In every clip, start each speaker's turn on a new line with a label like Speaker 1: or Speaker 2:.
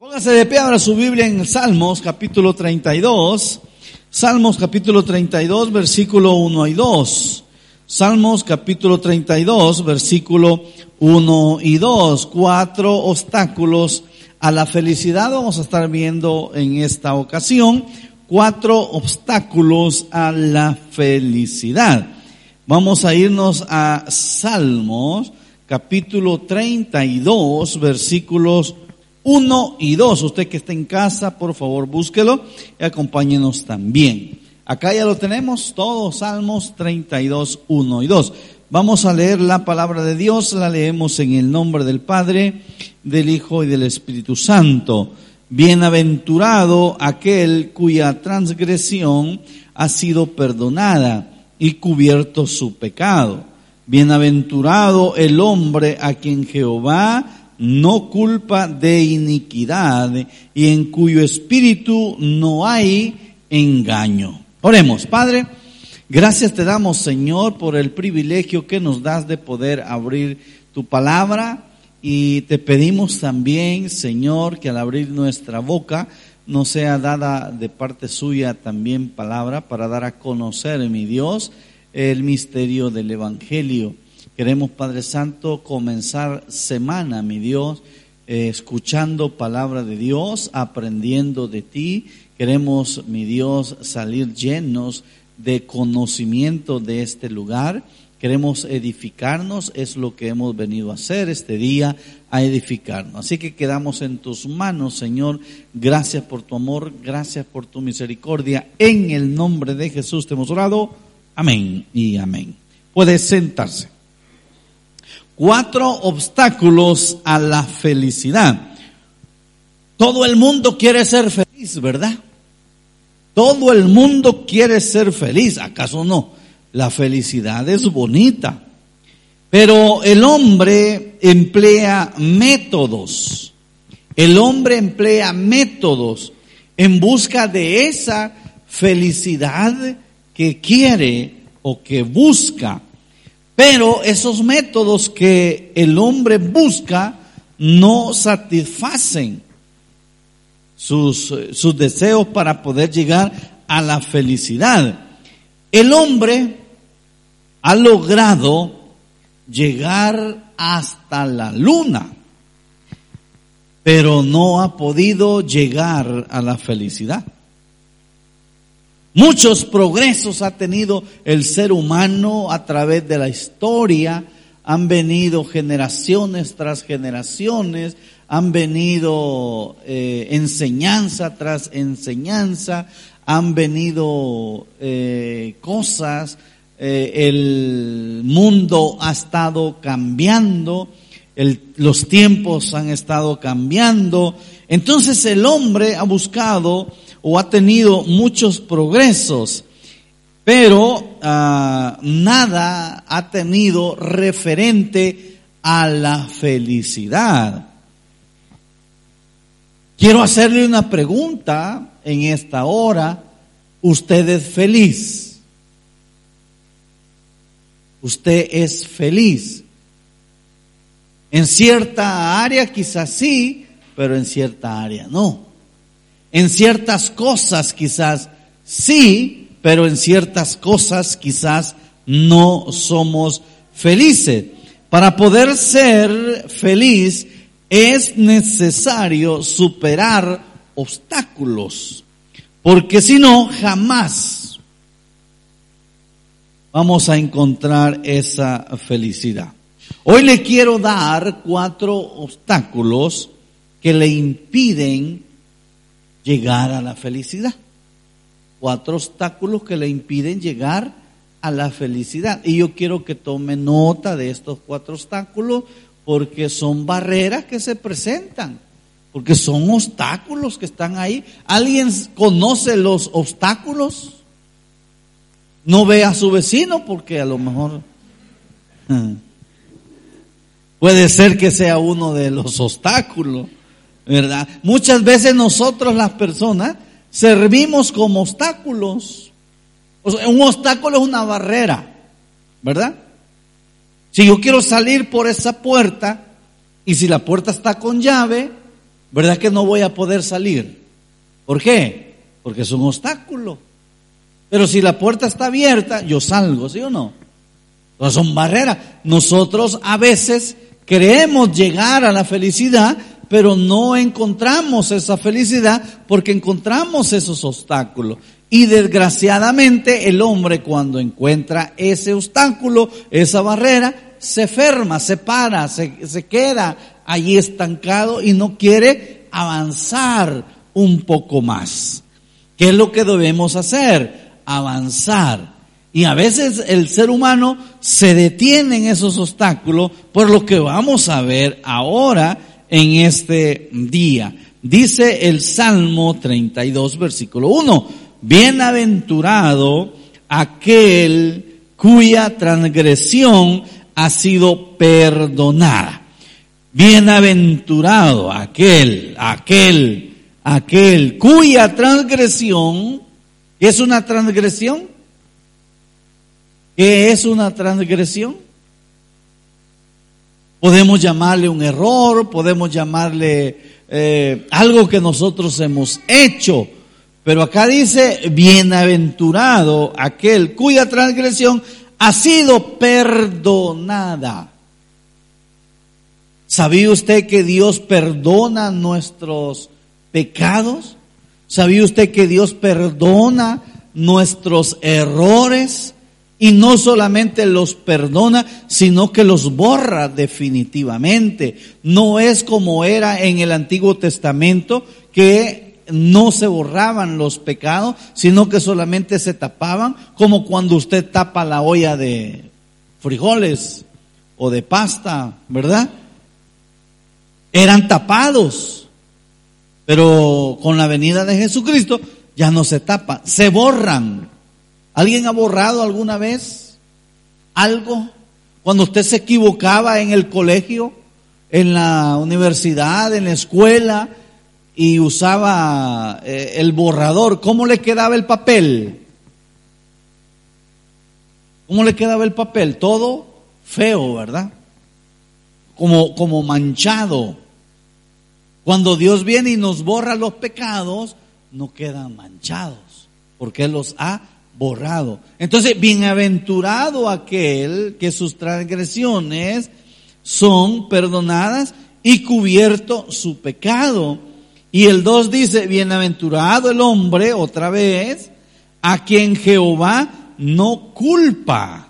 Speaker 1: Póngase de pie ahora su Biblia en Salmos capítulo 32. Salmos capítulo 32 versículo 1 y 2. Salmos capítulo 32 versículo 1 y 2. Cuatro obstáculos a la felicidad vamos a estar viendo en esta ocasión. Cuatro obstáculos a la felicidad. Vamos a irnos a Salmos capítulo 32 versículos 1 y 2. Usted que está en casa, por favor, búsquelo y acompáñenos también. Acá ya lo tenemos, todos Salmos 32, 1 y 2. Vamos a leer la palabra de Dios, la leemos en el nombre del Padre, del Hijo y del Espíritu Santo. Bienaventurado aquel cuya transgresión ha sido perdonada y cubierto su pecado. Bienaventurado el hombre a quien Jehová no culpa de iniquidad y en cuyo espíritu no hay engaño. Oremos, Padre, gracias te damos, Señor, por el privilegio que nos das de poder abrir tu palabra y te pedimos también, Señor, que al abrir nuestra boca nos sea dada de parte suya también palabra para dar a conocer, mi Dios, el misterio del Evangelio. Queremos, Padre Santo, comenzar semana, mi Dios, eh, escuchando palabra de Dios, aprendiendo de ti. Queremos, mi Dios, salir llenos de conocimiento de este lugar. Queremos edificarnos, es lo que hemos venido a hacer este día, a edificarnos. Así que quedamos en tus manos, Señor. Gracias por tu amor, gracias por tu misericordia. En el nombre de Jesús te hemos orado. Amén y amén. Puede sentarse. Cuatro obstáculos a la felicidad. Todo el mundo quiere ser feliz, ¿verdad? Todo el mundo quiere ser feliz, ¿acaso no? La felicidad es bonita, pero el hombre emplea métodos. El hombre emplea métodos en busca de esa felicidad que quiere o que busca. Pero esos métodos que el hombre busca no satisfacen sus, sus deseos para poder llegar a la felicidad. El hombre ha logrado llegar hasta la luna, pero no ha podido llegar a la felicidad. Muchos progresos ha tenido el ser humano a través de la historia. Han venido generaciones tras generaciones, han venido eh, enseñanza tras enseñanza, han venido eh, cosas, eh, el mundo ha estado cambiando, los tiempos han estado cambiando. Entonces el hombre ha buscado o ha tenido muchos progresos, pero ah, nada ha tenido referente a la felicidad. Quiero hacerle una pregunta en esta hora. ¿Usted es feliz? ¿Usted es feliz? En cierta área quizás sí, pero en cierta área no. En ciertas cosas quizás sí, pero en ciertas cosas quizás no somos felices. Para poder ser feliz es necesario superar obstáculos, porque si no, jamás vamos a encontrar esa felicidad. Hoy le quiero dar cuatro obstáculos que le impiden llegar a la felicidad. Cuatro obstáculos que le impiden llegar a la felicidad. Y yo quiero que tome nota de estos cuatro obstáculos porque son barreras que se presentan, porque son obstáculos que están ahí. ¿Alguien conoce los obstáculos? No ve a su vecino porque a lo mejor puede ser que sea uno de los obstáculos. ¿Verdad? Muchas veces nosotros las personas servimos como obstáculos. un obstáculo es una barrera, ¿verdad? Si yo quiero salir por esa puerta y si la puerta está con llave, ¿verdad que no voy a poder salir? ¿Por qué? Porque es un obstáculo. Pero si la puerta está abierta, yo salgo, ¿sí o no? Entonces son barreras. Nosotros a veces queremos llegar a la felicidad, pero no encontramos esa felicidad porque encontramos esos obstáculos. Y desgraciadamente el hombre cuando encuentra ese obstáculo, esa barrera, se ferma, se para, se, queda allí estancado y no quiere avanzar un poco más. ¿Qué es lo que debemos hacer? Avanzar. Y a veces el ser humano se detiene en esos obstáculos por lo que vamos a ver ahora en este día. Dice el Salmo 32, versículo 1 bienaventurado aquel cuya transgresión ha sido perdonada. Bienaventurado aquel, aquel, aquel cuya transgresión es una transgresión. ¿Qué es una transgresión? Podemos llamarle un error, podemos llamarle eh, algo que nosotros hemos hecho pero acá dice, bienaventurado aquel cuya transgresión ha sido perdonada. ¿Sabía usted que Dios perdona nuestros pecados? ¿Sabía usted que Dios perdona nuestros errores? Y no solamente los perdona, sino que los borra definitivamente. No es como era en el Antiguo Testamento, que no se borraban los pecados, sino que solamente se tapaban, como cuando usted tapa la olla de frijoles o de pasta, ¿verdad? Eran tapados, pero con la venida de Jesucristo ya no se tapa, se borran. ¿Alguien ha borrado alguna vez algo? Cuando usted se equivocaba en el colegio, en la universidad, en la escuela, y usaba eh, el borrador, ¿cómo le quedaba el papel? ¿Cómo le quedaba el papel? Todo feo, ¿verdad? Como, como manchado. Cuando Dios viene y nos borra los pecados, no quedan manchados, porque Él los ha borrado. Entonces, bienaventurado aquel que sus transgresiones son perdonadas y cubierto su pecado. Y el 2 dice, bienaventurado el hombre, otra vez, a quien Jehová no culpa.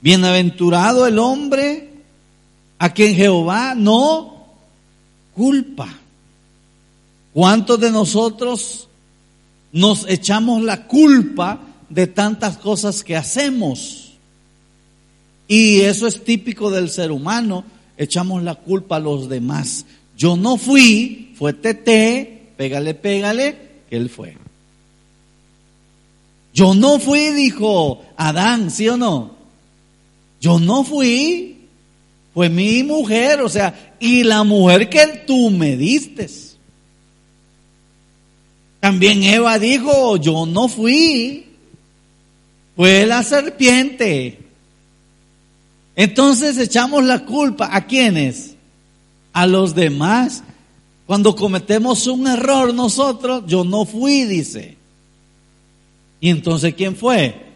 Speaker 1: Bienaventurado el hombre a quien Jehová no culpa. ¿Cuántos de nosotros nos echamos la culpa de tantas cosas que hacemos? Y eso es típico del ser humano, echamos la culpa a los demás. Yo no fui, fue Tete, pégale, pégale, que él fue. Yo no fui, dijo Adán, ¿sí o no? Yo no fui, fue mi mujer, o sea, y la mujer que tú me diste. También Eva dijo, yo no fui, fue la serpiente. Entonces echamos la culpa a quiénes? a los demás. Cuando cometemos un error nosotros, yo no fui, dice. ¿Y entonces quién fue?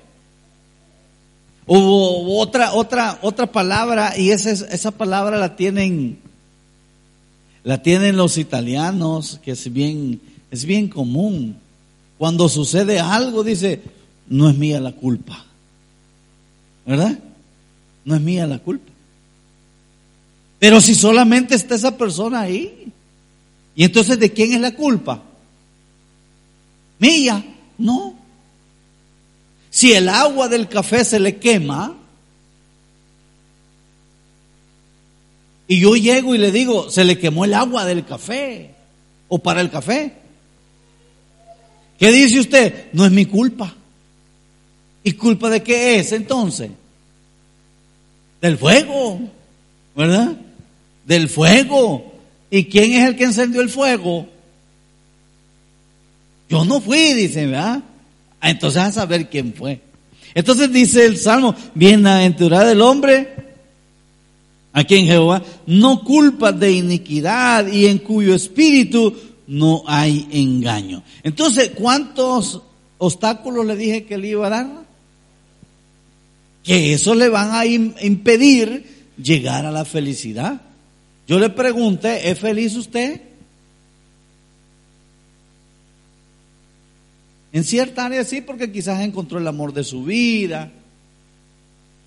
Speaker 1: Hubo otra, otra, otra palabra y esa, esa palabra la tienen, la tienen los italianos, que es bien, es bien común. Cuando sucede algo, dice, no es mía la culpa. ¿Verdad? No es mía la culpa. Pero si solamente está esa persona ahí, ¿y entonces de quién es la culpa? Mía, no. Si el agua del café se le quema, y yo llego y le digo, se le quemó el agua del café, o para el café. ¿Qué dice usted? No es mi culpa. ¿Y culpa de qué es entonces? Del fuego, ¿verdad? del fuego. ¿Y quién es el que encendió el fuego? Yo no fui, dice, ¿verdad? Ah, entonces a saber quién fue. Entonces dice el Salmo, bienaventurado el hombre a quien Jehová no culpa de iniquidad y en cuyo espíritu no hay engaño. Entonces, ¿cuántos obstáculos le dije que le iba a dar? Que eso le van a impedir llegar a la felicidad. Yo le pregunté, ¿es feliz usted? En cierta área sí, porque quizás encontró el amor de su vida.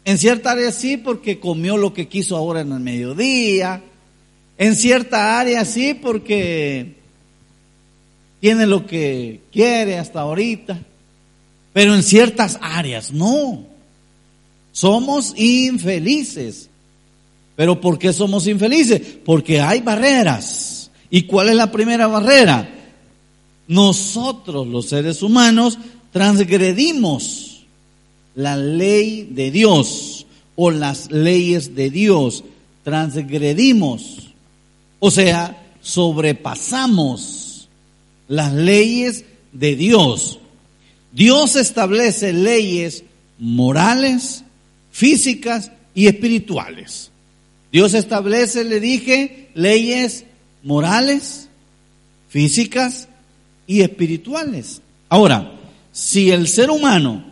Speaker 1: En cierta área sí, porque comió lo que quiso ahora en el mediodía. En cierta área sí, porque tiene lo que quiere hasta ahorita. Pero en ciertas áreas no. Somos infelices. ¿Pero por qué somos infelices? Porque hay barreras. ¿Y cuál es la primera barrera? Nosotros, los seres humanos, transgredimos la ley de Dios o las leyes de Dios. Transgredimos. O sea, sobrepasamos las leyes de Dios. Dios establece leyes morales, físicas y espirituales. Dios establece, le dije, leyes morales, físicas y espirituales. Ahora, si el ser humano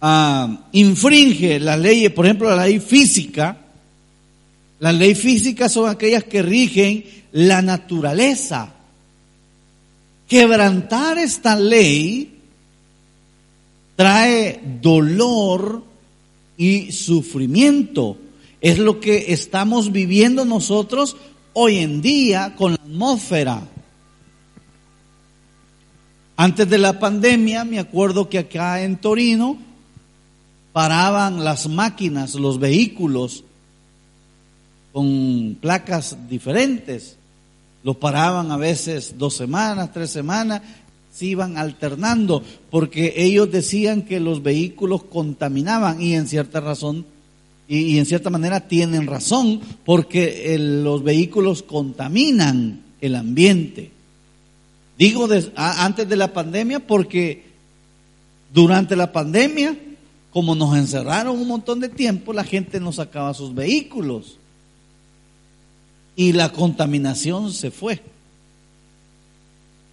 Speaker 1: ah, infringe las leyes, por ejemplo, la ley física, las leyes físicas son aquellas que rigen la naturaleza. Quebrantar esta ley trae dolor y sufrimiento. Es lo que estamos viviendo nosotros hoy en día con la atmósfera. Antes de la pandemia, me acuerdo que acá en Torino paraban las máquinas, los vehículos con placas diferentes. Los paraban a veces dos semanas, tres semanas, se iban alternando, porque ellos decían que los vehículos contaminaban y en cierta razón, y, en cierta manera tienen razón, porque los vehículos contaminan el ambiente. Digo antes de la pandemia porque durante la pandemia, como nos encerraron un montón de tiempo, la gente no sacaba sus vehículos y la contaminación se fue.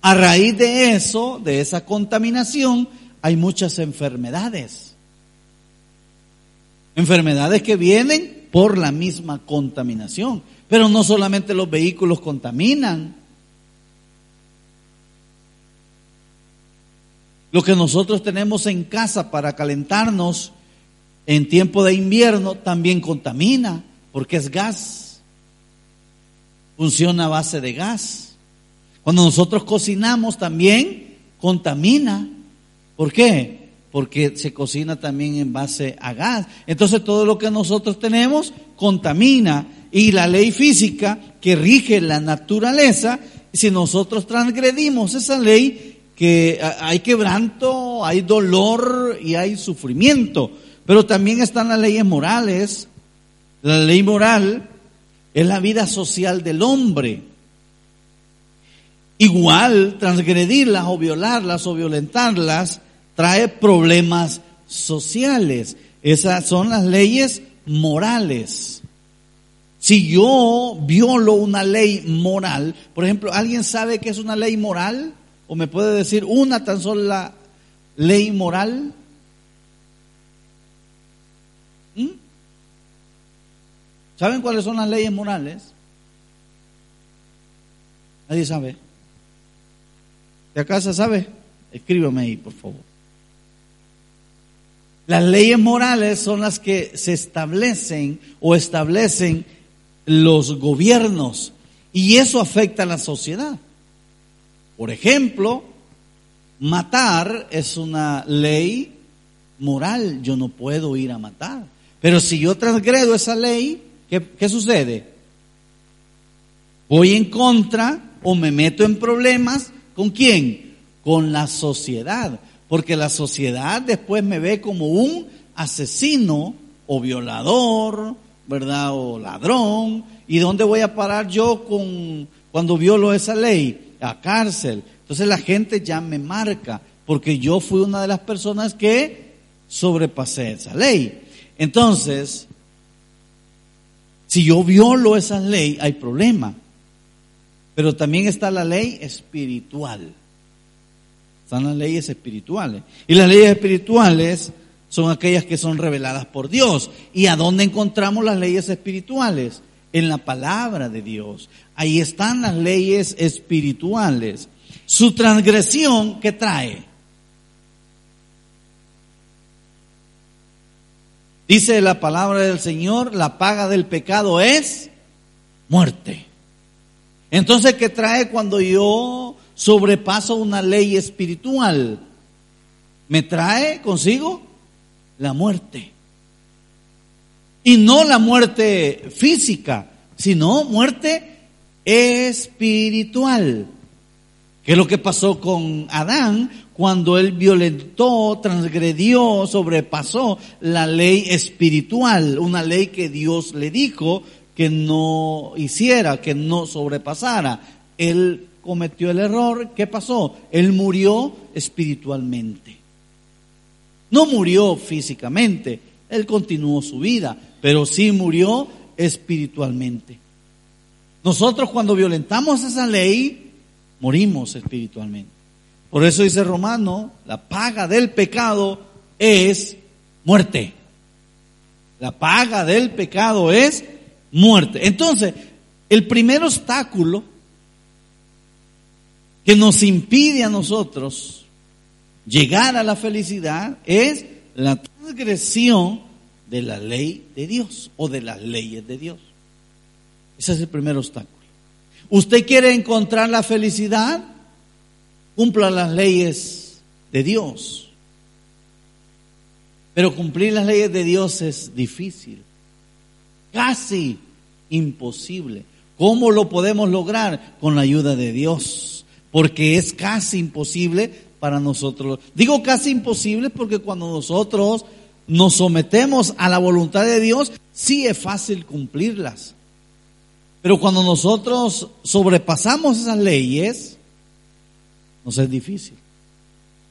Speaker 1: A raíz de eso, de esa contaminación, hay muchas enfermedades. Enfermedades que vienen por la misma contaminación. Pero no solamente los vehículos contaminan, Lo que nosotros tenemos en casa para calentarnos en tiempo de invierno también contamina, porque es gas. Funciona a base de gas. Cuando nosotros cocinamos también contamina. ¿Por qué? Porque se cocina también en base a gas. Entonces todo lo que nosotros tenemos contamina. Y la ley física que rige la naturaleza, si nosotros transgredimos esa ley, que hay quebranto, hay dolor y hay sufrimiento, pero también están las leyes morales. La ley moral es la vida social del hombre. Igual, transgredirlas o violarlas o violentarlas trae problemas sociales. Esas son las leyes morales. Si yo violo una ley moral, por ejemplo, ¿alguien sabe qué es una ley moral? ¿O me puede decir una tan sola ley moral? ¿Mm? ¿Saben cuáles son las leyes morales? Nadie sabe. ¿De acaso sabe? Escríbeme ahí, por favor. Las leyes morales son las que se establecen o establecen los gobiernos y eso afecta a la sociedad. Por ejemplo, matar es una ley moral, yo no puedo ir a matar. Pero si yo transgredo esa ley, ¿qué, sucede? Voy en contra o me meto en problemas con quién? Con la sociedad. Porque la sociedad después me ve como un asesino o violador, ¿verdad? O ladrón. ¿Y dónde voy a parar yo con, cuando violo esa ley? a cárcel. Entonces la gente ya me marca, porque yo fui una de las personas que sobrepasé esa ley. Entonces, Si yo violo esa ley, hay problema. Pero también está la ley espiritual. Están las leyes espirituales. Y las leyes espirituales son aquellas que son reveladas por Dios. ¿Y a dónde encontramos las leyes espirituales? En la palabra de Dios. Ahí están las leyes espirituales. Su transgresión, ¿qué trae? Dice la palabra del Señor, la paga del pecado es muerte. Entonces, ¿qué trae cuando yo sobrepaso una ley espiritual? Me trae consigo la muerte. Y no la muerte física, sino muerte espiritual. ¿Qué es lo que pasó con Adán cuando él violentó, transgredió, sobrepasó la ley espiritual, una ley que Dios le dijo que no hiciera, que no sobrepasara. Él cometió el error, ¿qué pasó? Él murió espiritualmente. No murió físicamente, él continuó su vida, pero sí murió espiritualmente. Nosotros cuando violentamos esa ley, morimos espiritualmente. Por eso dice Romano, la paga del pecado es muerte. La paga del pecado es muerte. Entonces, el primer obstáculo que nos impide a nosotros llegar a la felicidad es la transgresión de la ley de Dios o de las leyes de Dios. Ese es el primer obstáculo. ¿Usted quiere encontrar la felicidad? cumpla las leyes de Dios. Pero cumplir las leyes de Dios es difícil, casi imposible. ¿Cómo lo podemos lograr? Con la ayuda de Dios, porque es casi imposible para nosotros. Digo casi imposible porque cuando nosotros nos sometemos a la voluntad de Dios, sí es fácil cumplirlas. Pero cuando nosotros sobrepasamos esas leyes, nos es difícil.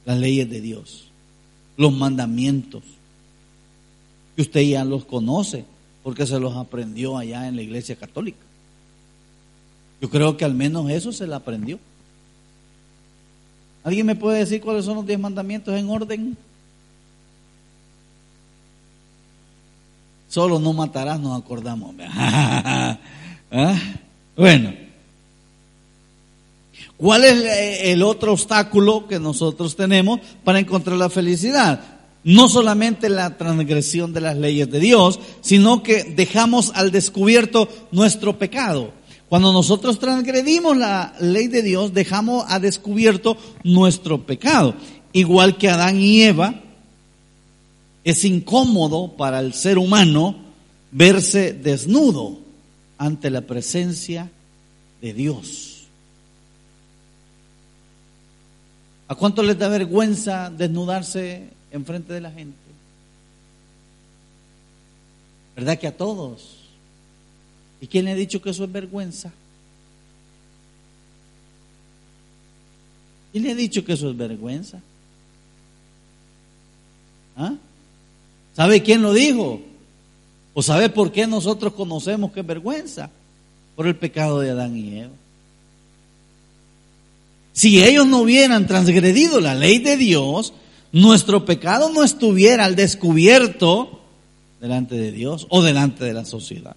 Speaker 1: Las leyes de Dios, los mandamientos, que usted ya los conoce porque se los aprendió allá en la iglesia católica. Yo creo que al menos eso se le aprendió. ¿Alguien me puede decir cuáles son los diez mandamientos en orden? Solo no matarás, nos acordamos. ¿Ah? Bueno, ¿Cuál es el otro obstáculo que nosotros tenemos para encontrar la felicidad? No solamente la transgresión de las leyes de Dios, sino que dejamos al descubierto nuestro pecado. Cuando nosotros transgredimos la ley de Dios, dejamos a descubierto nuestro pecado. Igual que Adán y Eva, es incómodo para el ser humano verse desnudo ante la presencia de Dios. ¿A cuánto les da vergüenza desnudarse en frente de la gente? ¿Verdad que a todos? ¿Y quién le ha dicho que eso es vergüenza? ¿Quién le ha dicho que eso es vergüenza? ¿Ah? ¿Sabe quién lo dijo? ¿O sabe por qué nosotros conocemos que es vergüenza? Por el pecado de Adán y Eva. Si ellos no hubieran transgredido la ley de Dios, nuestro pecado no estuviera al descubierto delante de Dios o delante de la sociedad.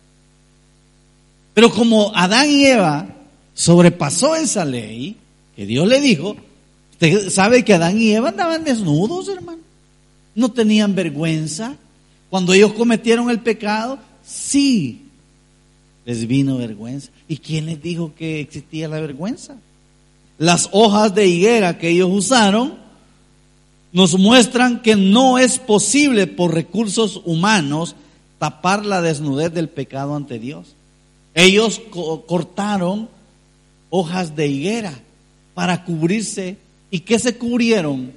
Speaker 1: Pero como Adán y Eva sobrepasó esa ley que Dios le dijo, usted sabe que Adán y Eva andaban desnudos, hermano. No tenían vergüenza. Cuando ellos cometieron el pecado, sí les vino vergüenza. ¿Y quién les dijo que existía la vergüenza? las hojas de higuera que ellos usaron nos muestran que no es posible por recursos humanos tapar la desnudez del pecado ante Dios. Ellos cortaron hojas de higuera para cubrirse. ¿Y qué se cubrieron?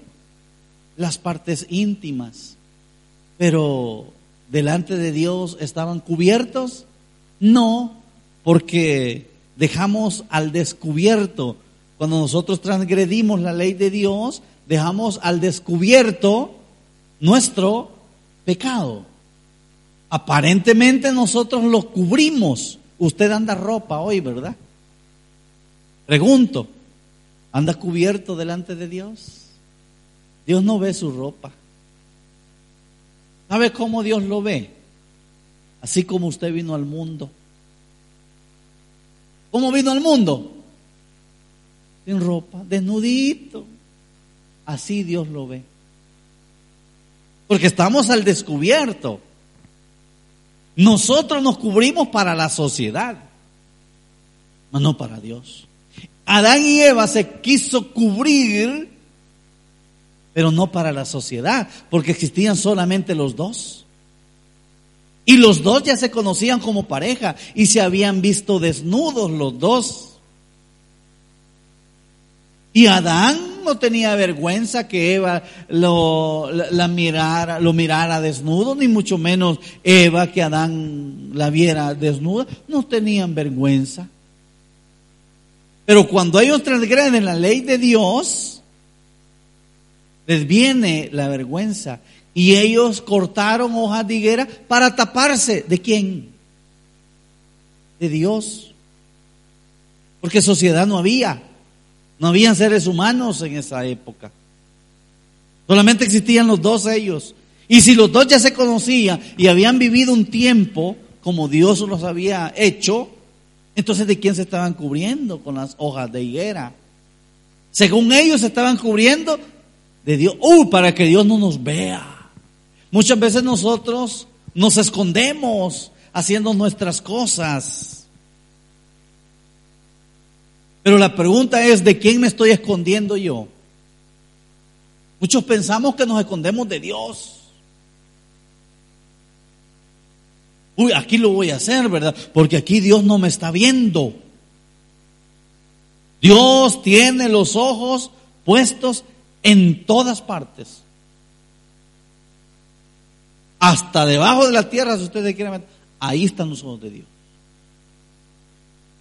Speaker 1: Las partes íntimas. Pero delante de Dios estaban cubiertos? No, porque dejamos al descubierto cuando nosotros transgredimos la ley de Dios, dejamos al descubierto nuestro pecado. Aparentemente nosotros lo cubrimos. Usted anda ropa hoy, ¿verdad? Pregunto, ¿anda cubierto delante de Dios? Dios no ve su ropa. ¿Sabe cómo Dios lo ve? Así como usted vino al mundo. ¿Cómo vino al mundo? Sin ropa, desnudito. Así Dios lo ve. Porque estamos al descubierto. Nosotros nos cubrimos para la sociedad, mas no para Dios. Adán y Eva se quiso cubrir, pero no para la sociedad, porque existían solamente los dos. Y los dos ya se conocían como pareja y se habían visto desnudos los dos. Y Adán no tenía vergüenza que Eva lo, la, mirara, lo mirara desnudo, ni mucho menos Eva que Adán la viera desnuda. No tenían vergüenza. Pero cuando ellos transgreden la ley de Dios, les viene la vergüenza. Y ellos cortaron hojas de higuera para taparse. ¿De quién? De Dios. Porque sociedad no había. No habían seres humanos en esa época. Solamente existían los dos ellos. Y si los dos ya se conocían y habían vivido un tiempo como Dios los había hecho, entonces ¿de quién se estaban cubriendo con las hojas de higuera? Según ellos se estaban cubriendo de Dios. ¡Uh! Para que Dios no nos vea. Muchas veces nosotros nos escondemos haciendo nuestras cosas. Pero la pregunta es, ¿de quién me estoy escondiendo yo? Muchos pensamos que nos escondemos de Dios. Uy, aquí lo voy a hacer, ¿verdad? Porque aquí Dios no me está viendo. Dios tiene los ojos puestos en todas partes. Hasta debajo de la tierra, si ustedes quieren ahí están los ojos de Dios.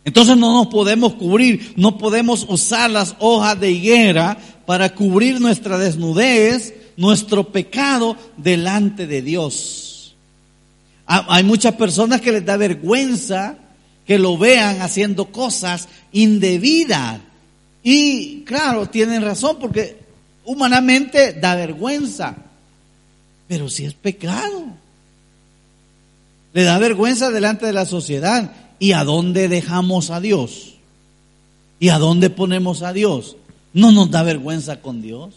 Speaker 1: Entonces no nos podemos cubrir, no podemos usar las hojas de higuera para cubrir nuestra desnudez, nuestro pecado delante de Dios. Hay muchas personas que les da vergüenza que lo vean haciendo cosas indebidas. Y claro, tienen razón porque humanamente da vergüenza. Pero si es pecado, le da vergüenza delante de la sociedad. ¿Y a dónde dejamos a Dios? ¿Y a dónde ponemos a Dios? ¿No nos da vergüenza con Dios?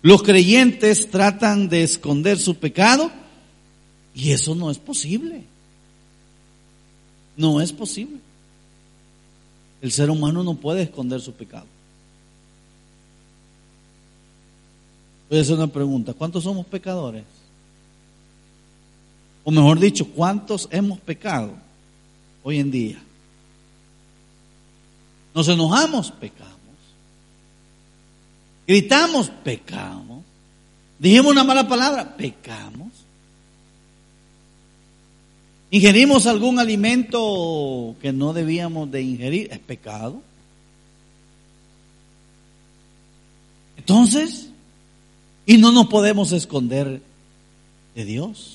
Speaker 1: Los creyentes tratan de esconder su pecado y eso no es posible. No es posible. El ser humano no puede esconder su pecado. Voy a hacer una pregunta. ¿Cuántos somos pecadores? O mejor dicho, ¿cuántos hemos pecado hoy en día? Nos enojamos, pecamos. Gritamos, pecamos. Dijimos una mala palabra, pecamos. Ingerimos algún alimento que no debíamos de ingerir, es pecado. Entonces, y no nos podemos esconder de Dios.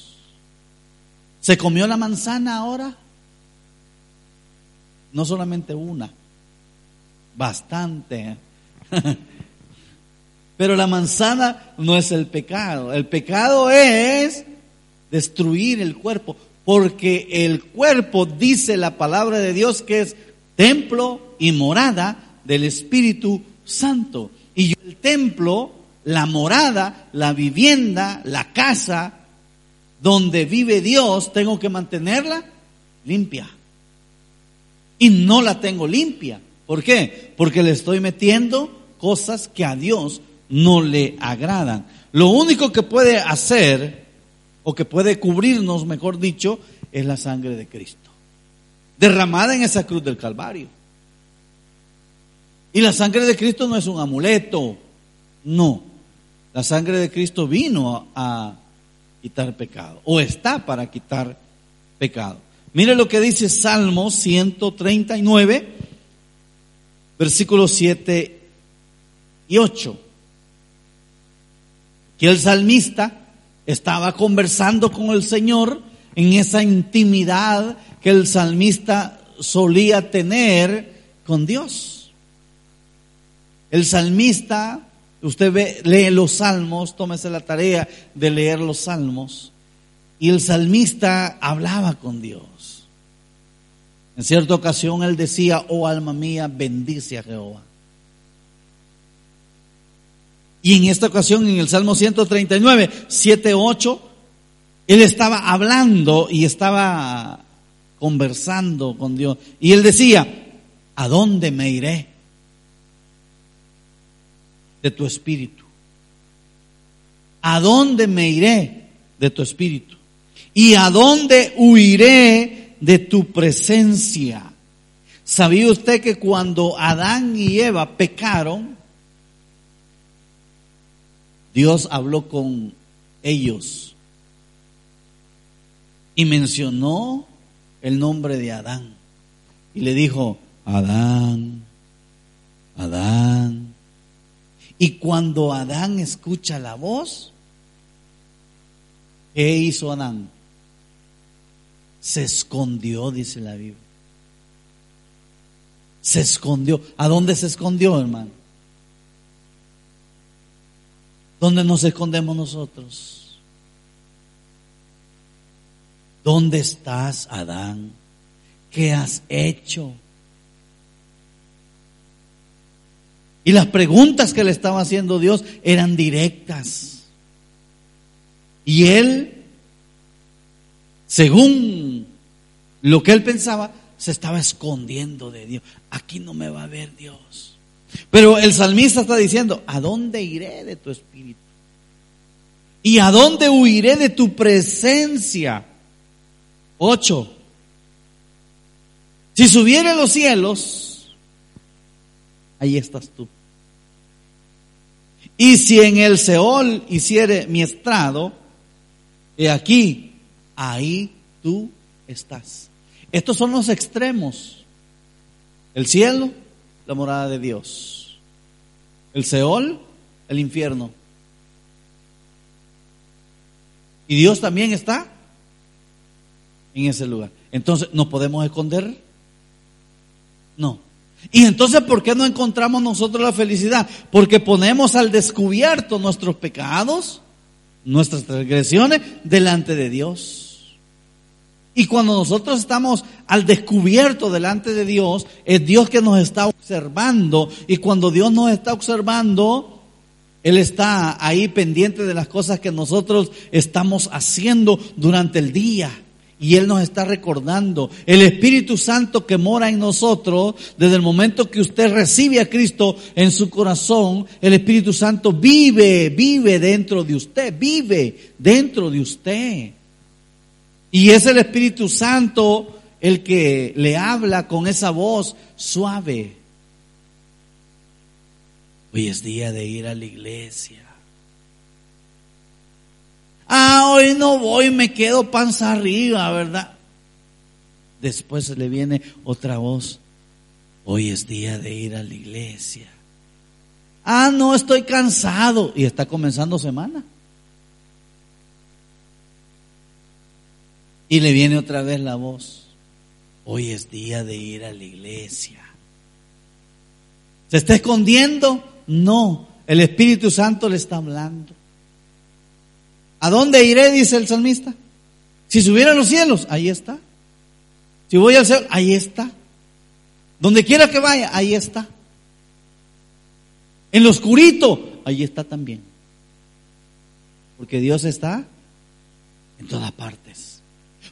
Speaker 1: ¿Se comió la manzana ahora? No solamente una, bastante. Pero la manzana no es el pecado. El pecado es destruir el cuerpo. Porque el cuerpo, dice la palabra de Dios, que es templo y morada del Espíritu Santo. Y el templo, la morada, la vivienda, la casa, donde vive Dios, tengo que mantenerla limpia. Y no la tengo limpia. ¿Por qué? Porque le estoy metiendo cosas que a Dios no le agradan. Lo único que puede hacer, o que puede cubrirnos, mejor dicho, es la sangre de Cristo. Derramada en esa cruz del Calvario. Y la sangre de Cristo no es un amuleto, no. La sangre de Cristo vino a, quitar pecado, o está para quitar pecado. Mire lo que dice Salmo 139, versículos 7 y 8. que el salmista estaba conversando con el Señor en esa intimidad que el salmista solía tener con Dios. El salmista, usted lee los salmos, tómese la tarea de leer los salmos, y el salmista hablaba con Dios. En cierta ocasión él decía, oh alma mía, bendice a Jehová. Y en esta ocasión, en el Salmo 139, 7, 8, él estaba hablando y estaba conversando con Dios. Y él decía, ¿a dónde me iré de tu espíritu? ¿A dónde me iré de tu espíritu? ¿Y a dónde huiré de tu presencia? ¿Sabía usted que cuando Adán y Eva pecaron, Dios habló con ellos y mencionó el nombre de Adán y le dijo, Adán, Adán. Y cuando Adán escucha la voz, ¿qué hizo Adán? Se escondió, dice la Biblia. Se escondió. ¿A dónde se escondió, hermano? ¿Dónde nos escondemos nosotros? ¿Dónde estás, Adán? ¿Qué has hecho? Y las preguntas que le estaba haciendo Dios eran directas. Y él, según lo que él pensaba, se estaba escondiendo de Dios. Aquí no me va a ver Dios. Pero el salmista está diciendo, ¿a dónde iré de tu espíritu? ¿Y a dónde huiré de tu presencia? Ocho. Si subiere los cielos, ahí estás tú. Y si en el Seol hiciere mi estrado, he aquí, ahí tú estás. Estos son los extremos. El cielo, la morada de Dios. El Seol, el infierno. Y Dios también está en ese lugar. Entonces, ¿nos podemos esconder? No. Y entonces, ¿por qué no encontramos nosotros la felicidad? Porque ponemos al descubierto nuestros pecados, nuestras transgresiones delante de Dios. Y cuando nosotros estamos al descubierto delante de Dios, es Dios que nos está observando. Y cuando Dios nos está observando, Él está ahí pendiente de las cosas que nosotros estamos haciendo durante el día. Y Él nos está recordando. El Espíritu Santo que mora en nosotros, desde el momento que usted recibe a Cristo en su corazón, el Espíritu Santo vive, vive dentro de usted, vive dentro de usted. Y es el Espíritu Santo el que le habla con esa voz suave. Hoy es día de ir a la iglesia. Ah, hoy no voy, me quedo panza arriba, ¿verdad? Después le viene otra voz. Hoy es día de ir a la iglesia. Ah, no, estoy cansado. Y está comenzando semana. Y le viene otra vez la voz. Hoy es día de ir a la iglesia. ¿Se está escondiendo? No, el Espíritu Santo le está hablando. ¿A dónde iré? Dice el salmista. Si subiera a los cielos, ahí está. Si voy al cielo, ahí está. Donde quiera que vaya, ahí está. En lo oscurito, ahí está también. Porque Dios está en todas partes.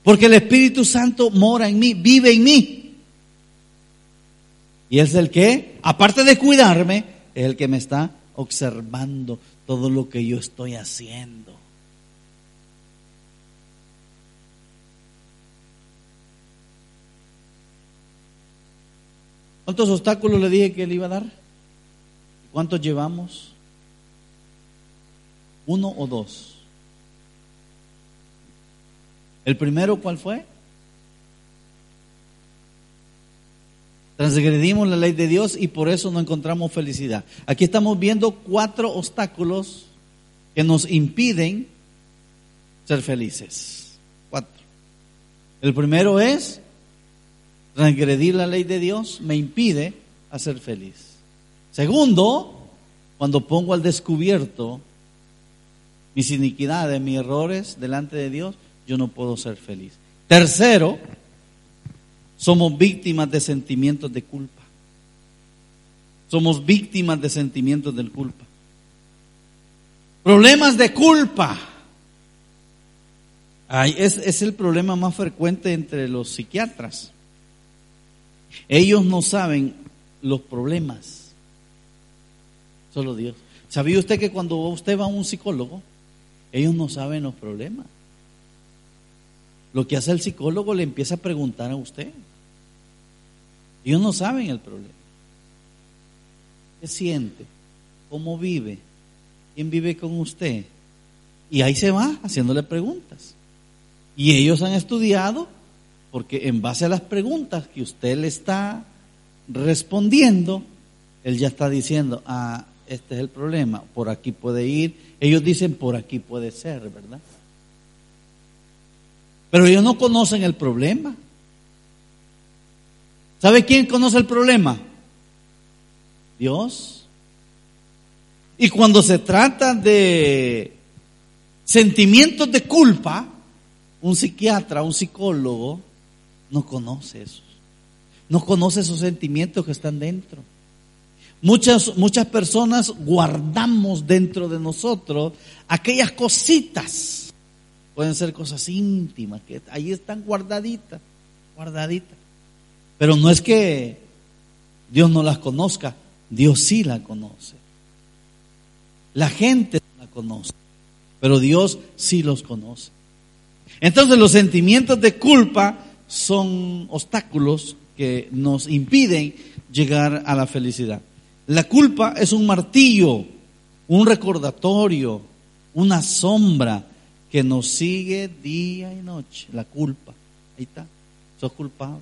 Speaker 1: Porque el Espíritu Santo mora en mí, vive en mí. Y es el que, aparte de cuidarme, es el que me está observando todo lo que yo estoy haciendo. ¿Cuántos obstáculos le dije que le iba a dar? ¿Cuántos llevamos? ¿Uno o dos? ¿El primero cuál fue? Transgredimos la ley de Dios y por eso no encontramos felicidad. Aquí estamos viendo cuatro obstáculos que nos impiden ser felices. Cuatro. El primero es transgredir la ley de Dios me impide hacer feliz. Segundo, cuando pongo al descubierto mis iniquidades, mis errores delante de Dios, yo no puedo ser feliz. Tercero, somos víctimas de sentimientos de culpa. Somos víctimas de sentimientos de culpa. Problemas de culpa. es, es el problema más frecuente entre los psiquiatras. Ellos no saben los problemas. Solo Dios. ¿Sabía usted que cuando usted va a un psicólogo, ellos no saben los problemas? Lo que hace el psicólogo le empieza a preguntar a usted. Ellos no saben el problema. ¿Qué siente? ¿Cómo vive? ¿Quién vive con usted? Y ahí se va haciéndole preguntas. Y ellos han estudiado porque en base a las preguntas que usted le está respondiendo, él ya está diciendo, ah, este es el problema, por aquí puede ir. Ellos dicen, por aquí puede ser, ¿verdad? Pero ellos no conocen el problema. ¿Sabe quién conoce el problema? Dios. Y cuando se trata de sentimientos de culpa, un psiquiatra, un psicólogo, no conoce eso. No conoce esos sentimientos que están dentro. Muchas, muchas personas guardamos dentro de nosotros aquellas cositas. Pueden ser cosas íntimas, que ahí están guardaditas, guardaditas. Pero no es que Dios no las conozca, Dios sí la conoce. La gente la conoce, pero Dios sí los conoce. Entonces los sentimientos de culpa son obstáculos que nos impiden llegar a la felicidad. La culpa es un martillo, un recordatorio, una sombra que nos sigue día y noche. La culpa. Ahí está. Sos culpable.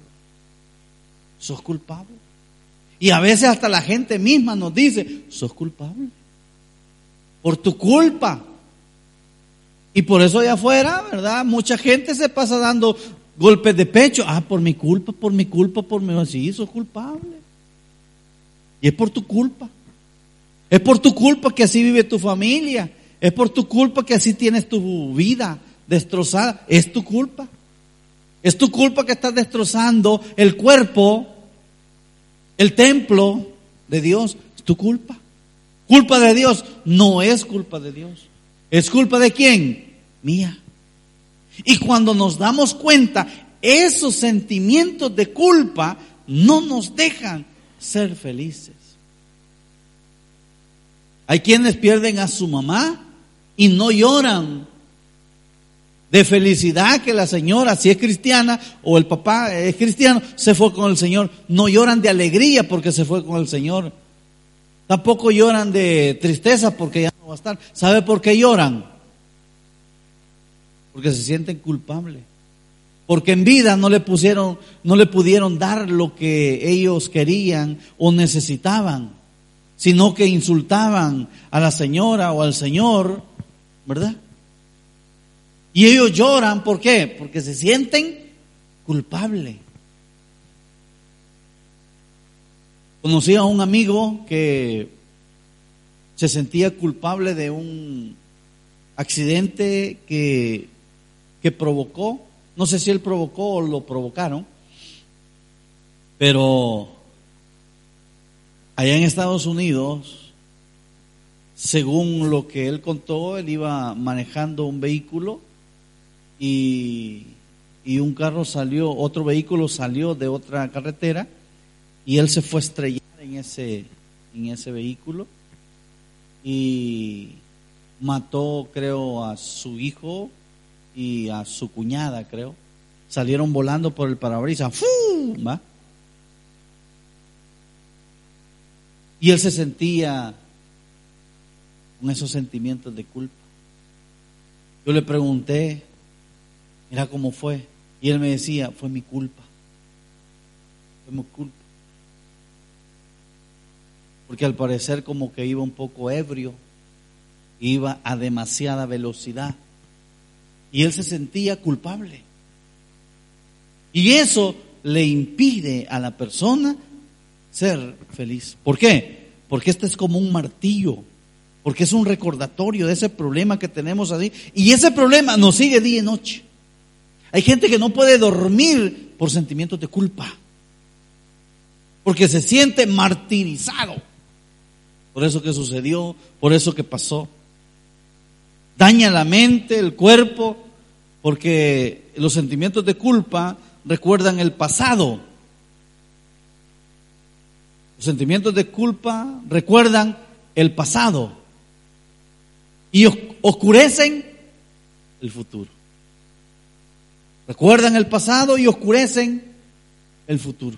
Speaker 1: Sos culpable. Y a veces hasta la gente misma nos dice, sos culpable. Por tu culpa. Y por eso allá afuera, ¿verdad? Mucha gente se pasa dando golpes de pecho. Ah, por mi culpa, por mi culpa, por mi... Sí, sos culpable. Y es por tu culpa. Es por tu culpa que así vive tu familia. Es por tu culpa que así tienes tu vida destrozada. Es tu culpa. Es tu culpa que estás destrozando el cuerpo, el templo de Dios. Es tu culpa. Culpa de Dios. No es culpa de Dios. ¿Es culpa de quién? Mía. Y cuando nos damos cuenta, esos sentimientos de culpa no nos dejan ser felices. Hay quienes pierden a su mamá y no lloran de felicidad que la señora, si es cristiana o el papá es cristiano, se fue con el Señor. No lloran de alegría porque se fue con el Señor. Tampoco lloran de tristeza porque ya no va a estar. ¿Sabe por qué lloran? Porque se sienten culpables. Porque en vida no le pusieron, no le pudieron dar lo que ellos querían o necesitaban, sino que insultaban a la señora o al señor, ¿verdad? Y ellos lloran, ¿por qué? Porque se sienten culpables. Conocí a un amigo que se sentía culpable de un accidente que que provocó, no sé si él provocó o lo provocaron, pero allá en Estados Unidos, según lo que él contó, él iba manejando un vehículo y, y un carro salió, otro vehículo salió de otra carretera y él se fue a estrellar en ese, en ese vehículo y mató, creo, a su hijo y a su cuñada, creo, salieron volando por el parabrisas. ¿Va? Y él se sentía con esos sentimientos de culpa. Yo le pregunté, mira cómo fue. Y él me decía, fue mi culpa. Fue mi culpa. Porque al parecer como que iba un poco ebrio. iba a demasiada velocidad y él se sentía culpable. Y eso le impide a la persona ser feliz. ¿Por qué? Porque este es como un martillo, porque es un recordatorio de ese problema que tenemos así. Y ese problema nos sigue día y noche. Hay gente que no puede dormir por sentimientos de culpa, porque se siente martirizado por eso que sucedió, por eso que pasó. Daña la mente, el cuerpo, porque los sentimientos de culpa recuerdan el pasado. Los sentimientos de culpa recuerdan el pasado y oscurecen el futuro. Recuerdan el pasado y oscurecen el futuro.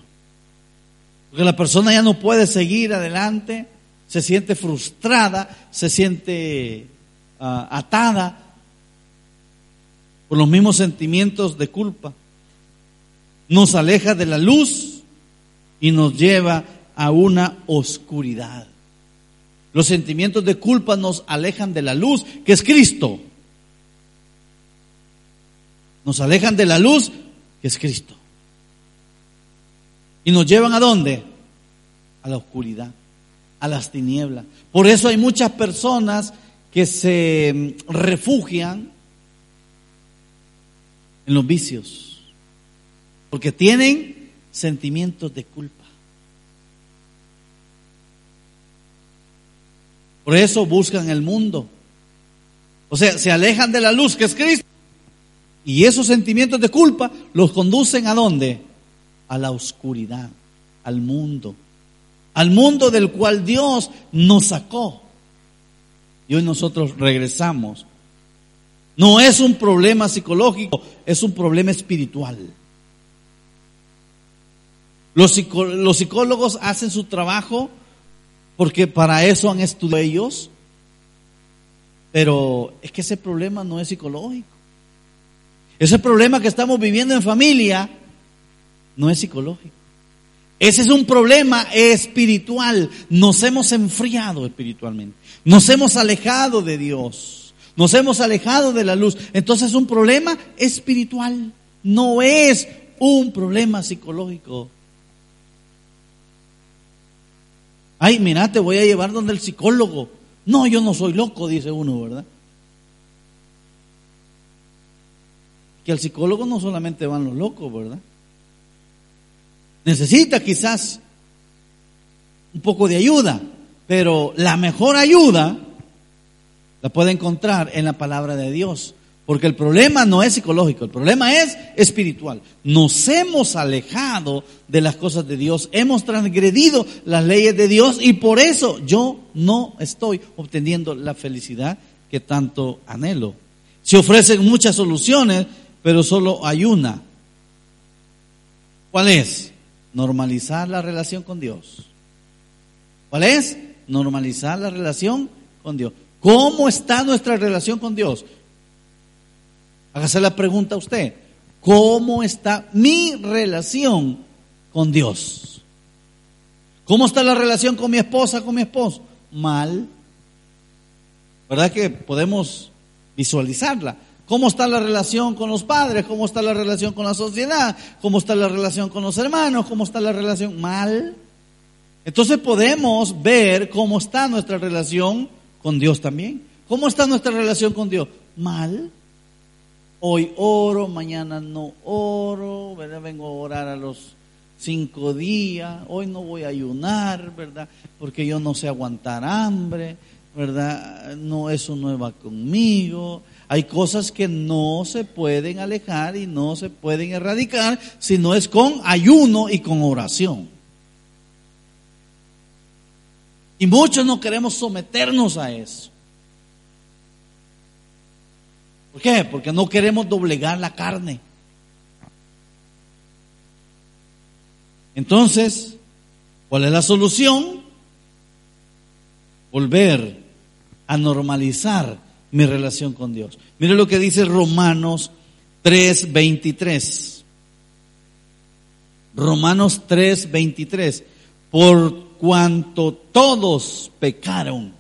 Speaker 1: Porque la persona ya no puede seguir adelante, se siente frustrada, se siente atada por los mismos sentimientos de culpa nos aleja de la luz y nos lleva a una oscuridad. Los sentimientos de culpa nos alejan de la luz, que es Cristo. Nos alejan de la luz, que es Cristo. Y nos llevan a dónde? A la oscuridad, a las tinieblas. Por eso hay muchas personas que se refugian en los vicios porque tienen sentimientos de culpa. Por eso buscan el mundo. O sea, se alejan de la luz que es Cristo. Y esos sentimientos de culpa los conducen a dónde? A la oscuridad, al mundo. Al mundo del cual Dios nos sacó. Y hoy nosotros regresamos. No es un problema psicológico, es un problema espiritual. Los, psicólogos hacen su trabajo porque para eso han estudiado ellos, pero es que ese problema no es psicológico. Ese problema que estamos viviendo en familia no es psicológico. Ese es un problema espiritual. Nos hemos enfriado espiritualmente. Nos hemos alejado de Dios. Nos hemos alejado de la luz. Entonces es un problema espiritual. No es un problema psicológico. Ay, mira, te voy a llevar donde el psicólogo. No, yo no soy loco, dice uno, ¿verdad? Que al psicólogo no solamente van los locos, ¿verdad? Necesita quizás un poco de ayuda, pero la mejor ayuda la puede encontrar en la palabra de Dios. Porque el problema no es psicológico, el problema es espiritual. Nos hemos alejado de las cosas de Dios, hemos transgredido las leyes de Dios y por eso yo no estoy obteniendo la felicidad que tanto anhelo. Se ofrecen muchas soluciones, pero solo hay una. ¿Cuál es? Normalizar la relación con Dios. ¿Cuál es? Normalizar la relación con Dios. ¿Cómo está nuestra relación con Dios? Hágase la pregunta a usted, ¿cómo está mi relación con Dios? ¿Cómo está la relación con mi esposa, con mi esposo? Mal. ¿Verdad que podemos visualizarla? ¿Cómo está la relación con los padres? ¿Cómo está la relación con la sociedad? ¿Cómo está la relación con los hermanos? ¿Cómo está la relación? Mal. Entonces podemos ver cómo está nuestra relación con Dios también. ¿Cómo está nuestra relación con Dios? Mal. Hoy oro, mañana no oro, ¿verdad? Vengo a orar a los cinco días, hoy no voy a ayunar, ¿verdad? Porque yo no sé aguantar hambre, ¿verdad? No, eso no va conmigo. Hay cosas que no se pueden alejar y no se pueden erradicar si no es con ayuno y con oración. Y muchos no queremos someternos a eso. ¿Por qué? Porque no queremos doblegar la carne. Entonces, ¿cuál es la solución? Volver a normalizar mi relación con Dios. Mire lo que dice Romanos 3:23. Romanos 3:23. Por cuanto todos pecaron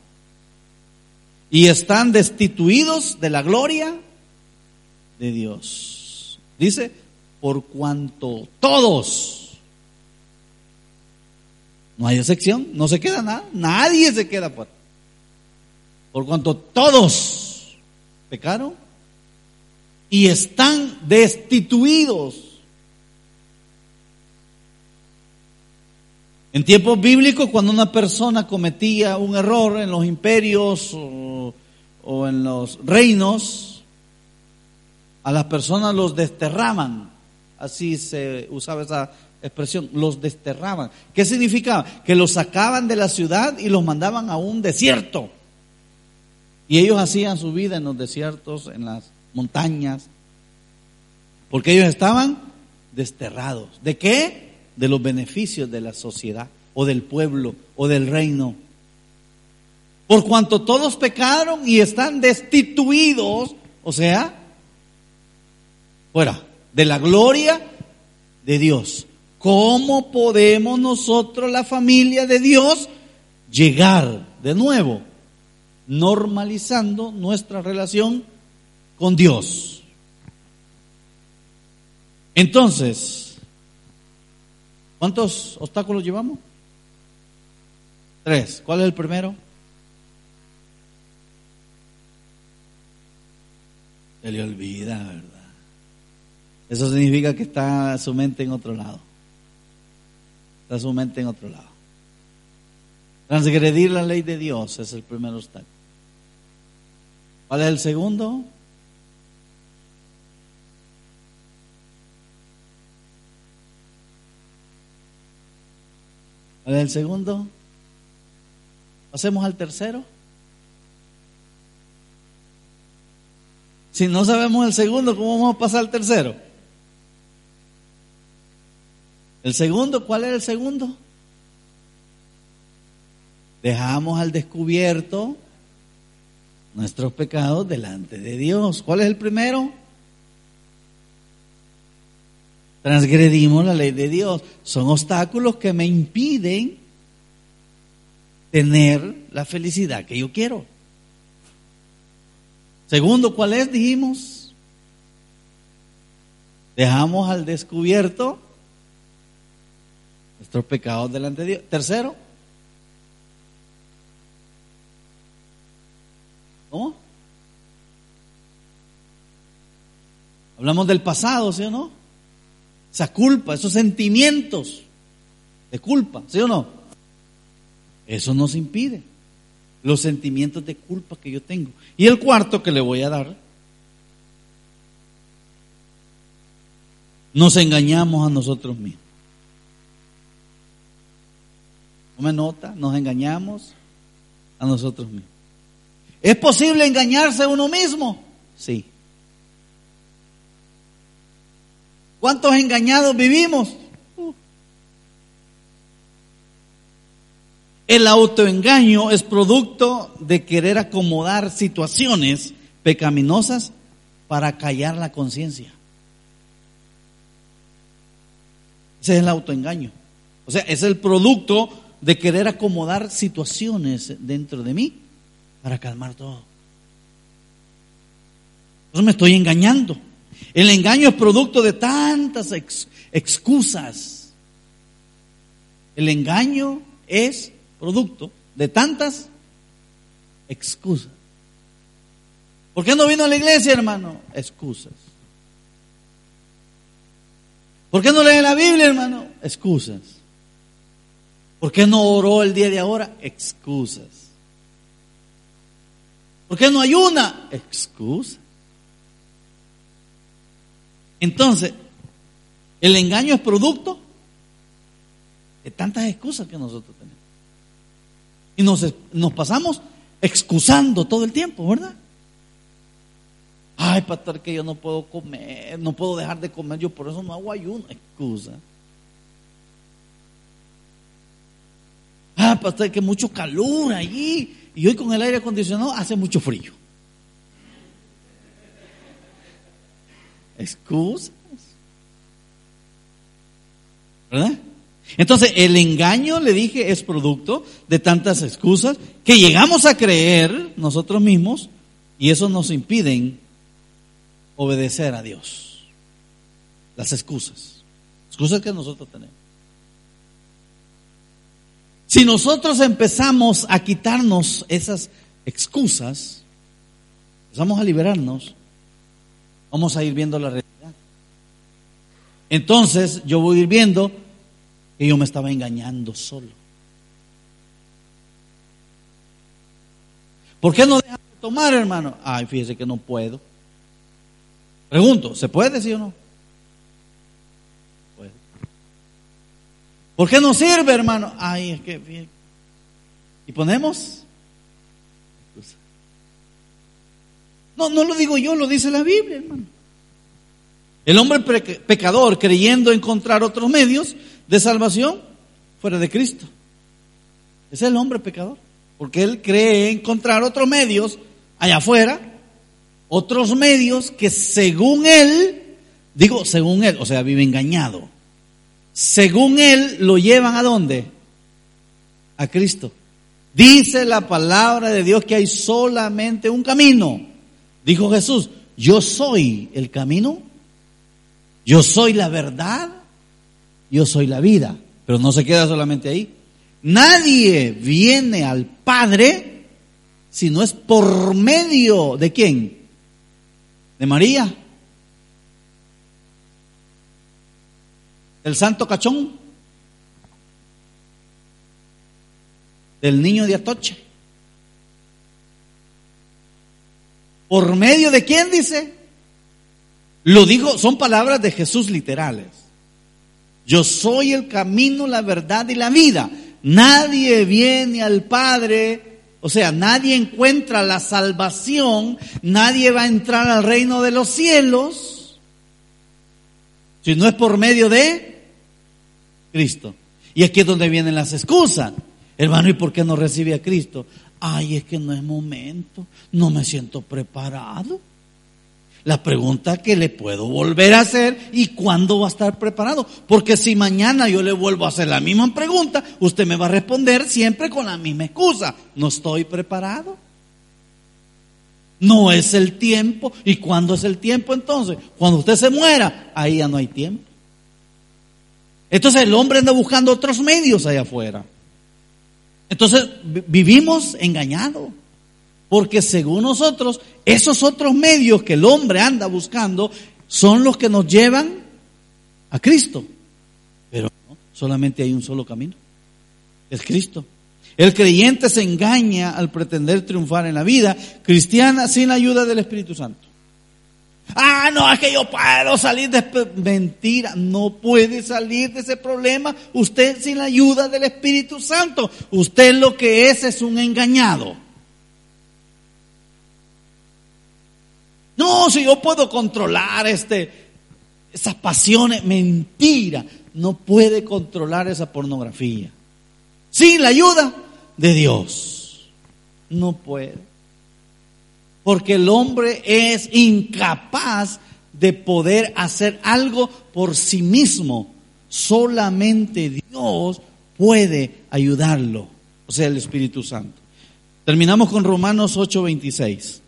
Speaker 1: y están destituidos de la gloria de Dios. Dice, por cuanto todos, no hay excepción, no se queda nada, nadie se queda por, por cuanto todos pecaron y están destituidos En tiempos bíblicos, cuando una persona cometía un error en los imperios o, en los reinos, a las personas los desterraban. Así se usaba esa expresión, los desterraban. ¿Qué significaba? Que los sacaban de la ciudad y los mandaban a un desierto. Y ellos hacían su vida en los desiertos, en las montañas, porque ellos estaban desterrados. ¿De qué? de los beneficios de la sociedad o del pueblo o del reino. Por cuanto todos pecaron y están destituidos, o sea, fuera de la gloria de Dios. ¿Cómo podemos nosotros, la familia de Dios, llegar de nuevo normalizando nuestra relación con Dios? Entonces, ¿Cuántos obstáculos llevamos? Tres. ¿Cuál es el primero? Se le olvida, ¿verdad? Eso significa que está su mente en otro lado. Está su mente en otro lado. Transgredir la ley de Dios es el primer obstáculo. ¿Cuál es el segundo? ¿Cuál el segundo? ¿Pasemos al tercero? Si no sabemos el segundo, ¿cómo vamos a pasar al tercero? ¿El segundo? ¿Cuál es el segundo? Dejamos al descubierto nuestros pecados delante de Dios. ¿Cuál es el primero? transgredimos la ley de Dios. Son obstáculos que me impiden tener la felicidad que yo quiero. Segundo, ¿cuál es? Dijimos, dejamos al descubierto nuestros pecados delante de Dios. Tercero, ¿cómo? Hablamos del pasado, ¿sí o no? esa culpa, esos sentimientos de culpa, ¿sí o no? Eso nos impide los sentimientos de culpa que yo tengo. Y el cuarto que le voy a dar, nos engañamos a nosotros mismos. me nota? Nos engañamos a nosotros mismos. ¿Es posible engañarse a uno mismo? Sí. ¿Cuántos engañados vivimos? El autoengaño es producto de querer acomodar situaciones pecaminosas para callar la conciencia. Ese es el autoengaño. O sea, es el producto de querer acomodar situaciones dentro de mí para calmar todo. Entonces me estoy engañando. El engaño es producto de tantas excusas. El engaño es producto de tantas excusas. ¿Por qué no vino a la iglesia, hermano? Excusas. ¿Por qué no lee la Biblia, hermano? Excusas. ¿Por qué no oró el día de ahora? Excusas. ¿Por qué no ayuna? Excusas. Entonces, el engaño es producto de tantas excusas que nosotros tenemos. Y nos, nos pasamos excusando todo el tiempo, ¿verdad? Ay, pastor, que yo no puedo comer, no puedo dejar de comer, yo por eso no hago ayuno. Excusa. Ah, pastor, que mucho calor allí. Y hoy con el aire acondicionado hace mucho frío. excusas. ¿Verdad? Entonces, el engaño, le dije, es producto de tantas excusas que llegamos a creer nosotros mismos y eso nos impiden obedecer a Dios. Las excusas. Excusas que nosotros tenemos. Si nosotros empezamos a quitarnos esas excusas, empezamos a liberarnos, vamos a ir viendo la realidad. Entonces yo voy a ir viendo que yo me estaba engañando solo. ¿Por qué no dejan de tomar, hermano? Ay, fíjese que no puedo. Pregunto, ¿se puede, sí o no? ¿Por qué no sirve, hermano? Ay, es que... ¿Y ponemos? No, no lo digo yo, lo dice la Biblia, hermano. El hombre pecador creyendo encontrar otros medios de salvación fuera de Cristo. Es el hombre pecador. Porque él cree encontrar otros medios allá afuera, otros medios que según él, digo según él, o sea, vive engañado. Según él lo llevan a dónde? A Cristo. Dice la palabra de Dios que hay solamente un camino. Dijo Jesús, yo soy el camino, yo soy la verdad yo soy la vida. Pero no se queda solamente ahí. Nadie viene al Padre si no es por medio de quién? De María. El santo cachón. Del niño de Atoche. ¿Por medio de quién dice? Lo dijo, son palabras de Jesús literales. Yo soy el camino, la verdad y la vida. Nadie viene al Padre, o sea, nadie encuentra la salvación, nadie va a entrar al reino de los cielos, si no es por medio de Cristo. Y aquí es donde vienen las excusas. Hermano, ¿y por qué no recibe a Cristo? Ay, es que no es momento, no me siento preparado. La pregunta que le puedo volver a hacer y cuándo va a estar preparado. Porque si mañana yo le vuelvo a hacer la misma pregunta, usted me va a responder siempre con la misma excusa. No estoy preparado. No es el tiempo. ¿Y cuándo es el tiempo entonces? Cuando usted se muera, ahí ya no hay tiempo. Entonces el hombre anda buscando otros medios allá afuera. Entonces vivimos engañados. Porque según nosotros, esos otros medios que el hombre anda buscando son los que nos llevan a Cristo. Pero no, solamente hay un solo camino. Es Cristo. El creyente se engaña al pretender triunfar en la vida cristiana sin la ayuda del Espíritu Santo. Ah, no, es que yo puedo salir de... Mentira, no puede salir de ese problema usted sin la ayuda del Espíritu Santo. Usted lo que es es un engañado. No, si yo puedo controlar este, esas pasiones, mentira. No puede controlar esa pornografía. Sin la ayuda de Dios. No puede. Porque el hombre es incapaz de poder hacer algo por sí mismo. Solamente Dios puede ayudarlo. O sea, el Espíritu Santo. Terminamos con Romanos 8:26.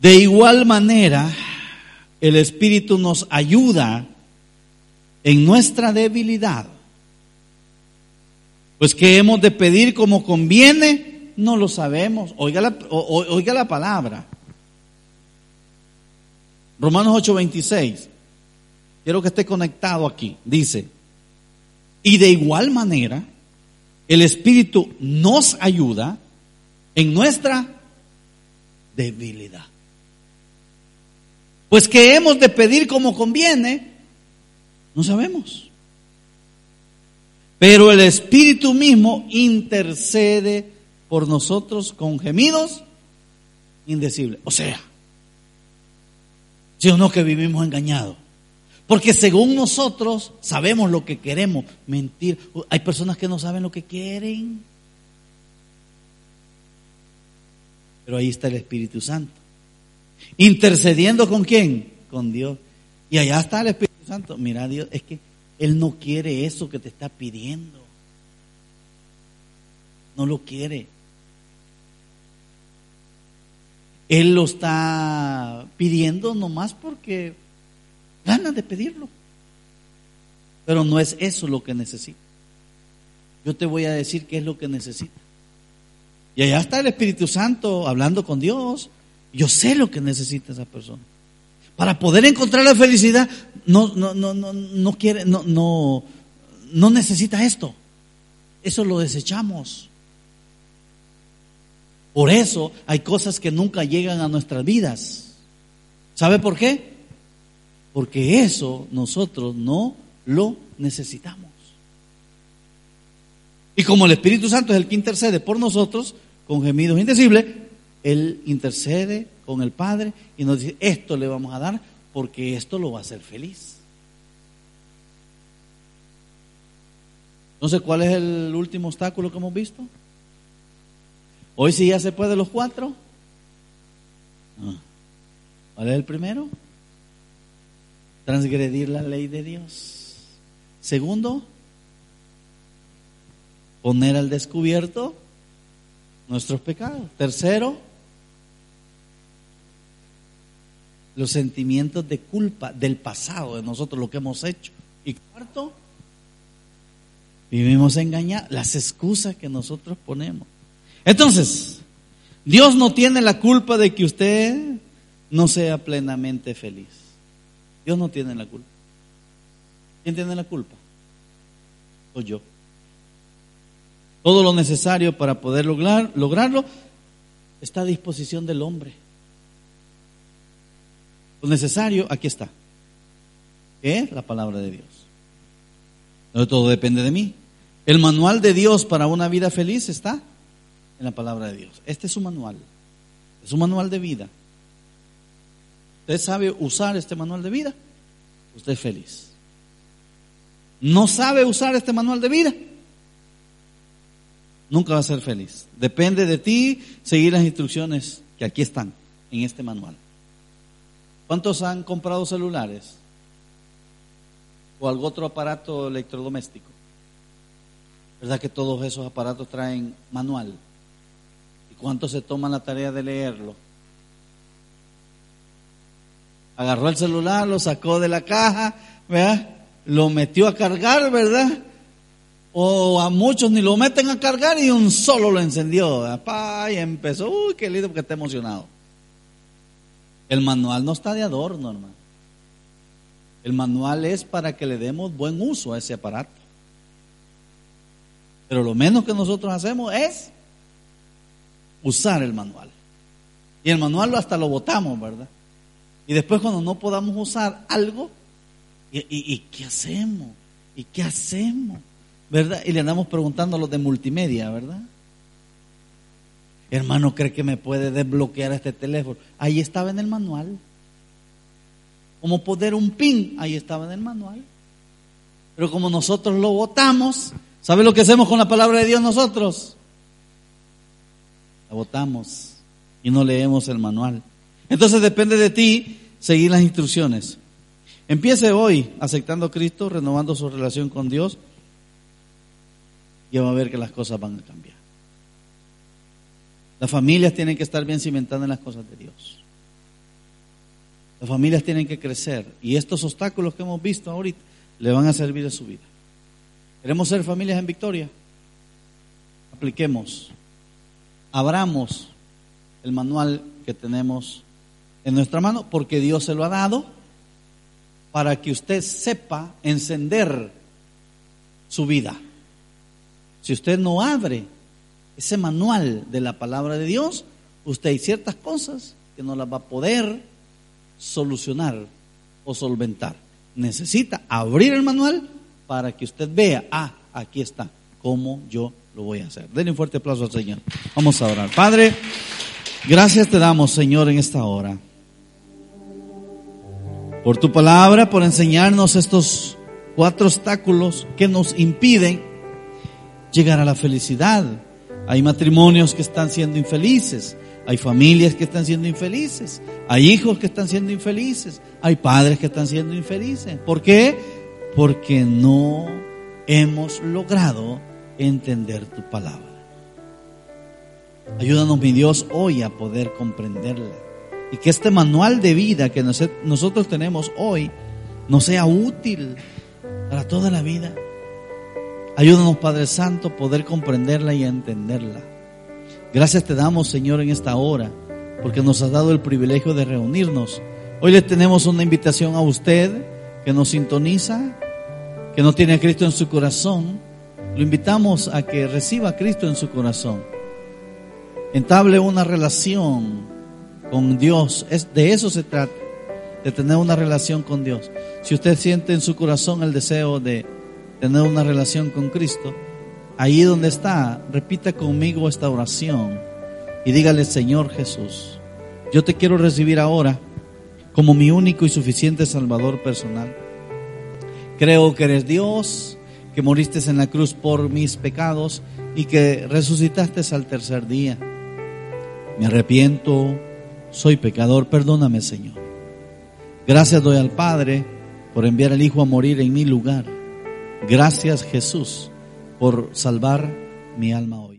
Speaker 1: De igual manera, el Espíritu nos ayuda en nuestra debilidad. Pues que hemos de pedir como conviene, no lo sabemos. Oiga la, oiga la palabra. Romanos 8:26. Quiero que esté conectado aquí. Dice, y de igual manera, el Espíritu nos ayuda en nuestra debilidad. Pues que hemos de pedir como conviene, no sabemos. Pero el Espíritu mismo intercede por nosotros con gemidos indecibles. O sea, si o no que vivimos engañados. Porque según nosotros sabemos lo que queremos, mentir. Hay personas que no saben lo que quieren. Pero ahí está el Espíritu Santo. Intercediendo con quién? Con Dios. Y allá está el Espíritu Santo. Mira, Dios, es que Él no quiere eso que te está pidiendo. No lo quiere. Él lo está pidiendo nomás porque ganas de pedirlo. Pero no es eso lo que necesita. Yo te voy a decir qué es lo que necesita. Y allá está el Espíritu Santo hablando con Dios. Yo sé lo que necesita esa persona. Para poder encontrar la felicidad, no, no, no, no, no quiere, no, no, no necesita esto. Eso lo desechamos. Por eso hay cosas que nunca llegan a nuestras vidas. ¿Sabe por qué? Porque eso nosotros no lo necesitamos. Y como el Espíritu Santo es el que intercede por nosotros, con gemidos indecibles, Él intercede con el Padre y nos dice, esto le vamos a dar porque esto lo va a hacer feliz. Entonces, ¿cuál es el último obstáculo que hemos visto? Hoy sí ya se puede los cuatro. ¿Cuál es el primero? Transgredir la ley de Dios. Segundo, poner al descubierto nuestros pecados. Tercero, los sentimientos de culpa del pasado, de nosotros, lo que hemos hecho. Y cuarto, vivimos engañados, las excusas que nosotros ponemos. Entonces, Dios no tiene la culpa de que usted no sea plenamente feliz. Dios no tiene la culpa. ¿Quién tiene la culpa? Soy yo. Todo lo necesario para poder lograr, lograrlo está a disposición del hombre. Lo necesario, aquí está. ¿Qué es? La palabra de Dios. No todo depende de mí. El manual de Dios para una vida feliz está en la palabra de Dios. Este es su manual. Es un manual de vida. Usted sabe usar este manual de vida, usted es feliz. No sabe usar este manual de vida, nunca va a ser feliz. Depende de ti seguir las instrucciones que aquí están en este manual. ¿Cuántos han comprado celulares? ¿O algún otro aparato electrodoméstico? ¿Verdad que todos esos aparatos traen manual? ¿Y cuántos se toman la tarea de leerlo? Agarró el celular, lo sacó de la caja, ¿verdad? Lo metió a cargar, ¿verdad? O a muchos ni lo meten a cargar y un solo lo encendió. Y empezó, uy, qué lindo porque está emocionado. El manual no está de adorno, hermano. El manual es para que le demos buen uso a ese aparato. Pero lo menos que nosotros hacemos es usar el manual. Y el manual hasta lo botamos, ¿verdad? Y después cuando no podamos usar algo, ¿y, qué hacemos? ¿Y qué hacemos? ¿Verdad? Y le andamos preguntando a los de multimedia, ¿verdad? Hermano, ¿cree que me puede desbloquear este teléfono? Ahí estaba en el manual. Como poder un pin, ahí estaba en el manual. Pero como nosotros lo votamos, ¿sabe lo que hacemos con la palabra de Dios nosotros? La votamos y no leemos el manual. Entonces depende de ti seguir las instrucciones. Empiece hoy aceptando a Cristo, renovando su relación con Dios y va a ver que las cosas van a cambiar. Las familias tienen que estar bien cimentadas en las cosas de Dios. Las familias tienen que crecer y estos obstáculos que hemos visto ahorita le van a servir a su vida. Queremos ser familias en victoria. Apliquemos, abramos el manual que tenemos en nuestra mano porque Dios se lo ha dado para que usted sepa encender su vida. Si usted no abre ese manual de la palabra de Dios, usted hay ciertas cosas que no las va a poder solucionar o solventar. Necesita abrir el manual para que usted vea, ah, aquí está, cómo yo lo voy a hacer. Denle un fuerte aplauso al Señor. Vamos a orar. Padre, gracias te damos, Señor, en esta hora. Por tu palabra, por enseñarnos estos cuatro obstáculos que nos impiden llegar a la felicidad hay matrimonios que están siendo infelices, hay familias que están siendo infelices, hay hijos que están siendo infelices, hay padres que están siendo infelices. ¿Por qué? porque no hemos logrado entender tu palabra. Ayúdanos, mi Dios, hoy a poder comprenderla. Y que este manual de vida que nosotros tenemos hoy nos sea útil para toda la vida. Ayúdanos, Padre Santo, poder comprenderla y entenderla. Gracias te damos, Señor, en esta hora, porque nos has dado el privilegio de reunirnos. Hoy le tenemos una invitación a usted que nos sintoniza, que no tiene a Cristo en su corazón. Lo invitamos a que reciba a Cristo en su corazón. Entable una relación con Dios. Es, de eso se trata, de tener una relación con Dios. Si usted siente en su corazón el deseo de tener una relación con Cristo, ahí donde está, repita conmigo esta oración y dígale, Señor Jesús, yo te quiero recibir ahora como mi único y suficiente Salvador personal. Creo que eres Dios, que moriste en la cruz por mis pecados y que resucitaste al tercer día. Me arrepiento, soy pecador, perdóname Señor. Gracias doy al Padre por enviar al Hijo a morir en mi lugar. Gracias Jesús por salvar mi alma hoy.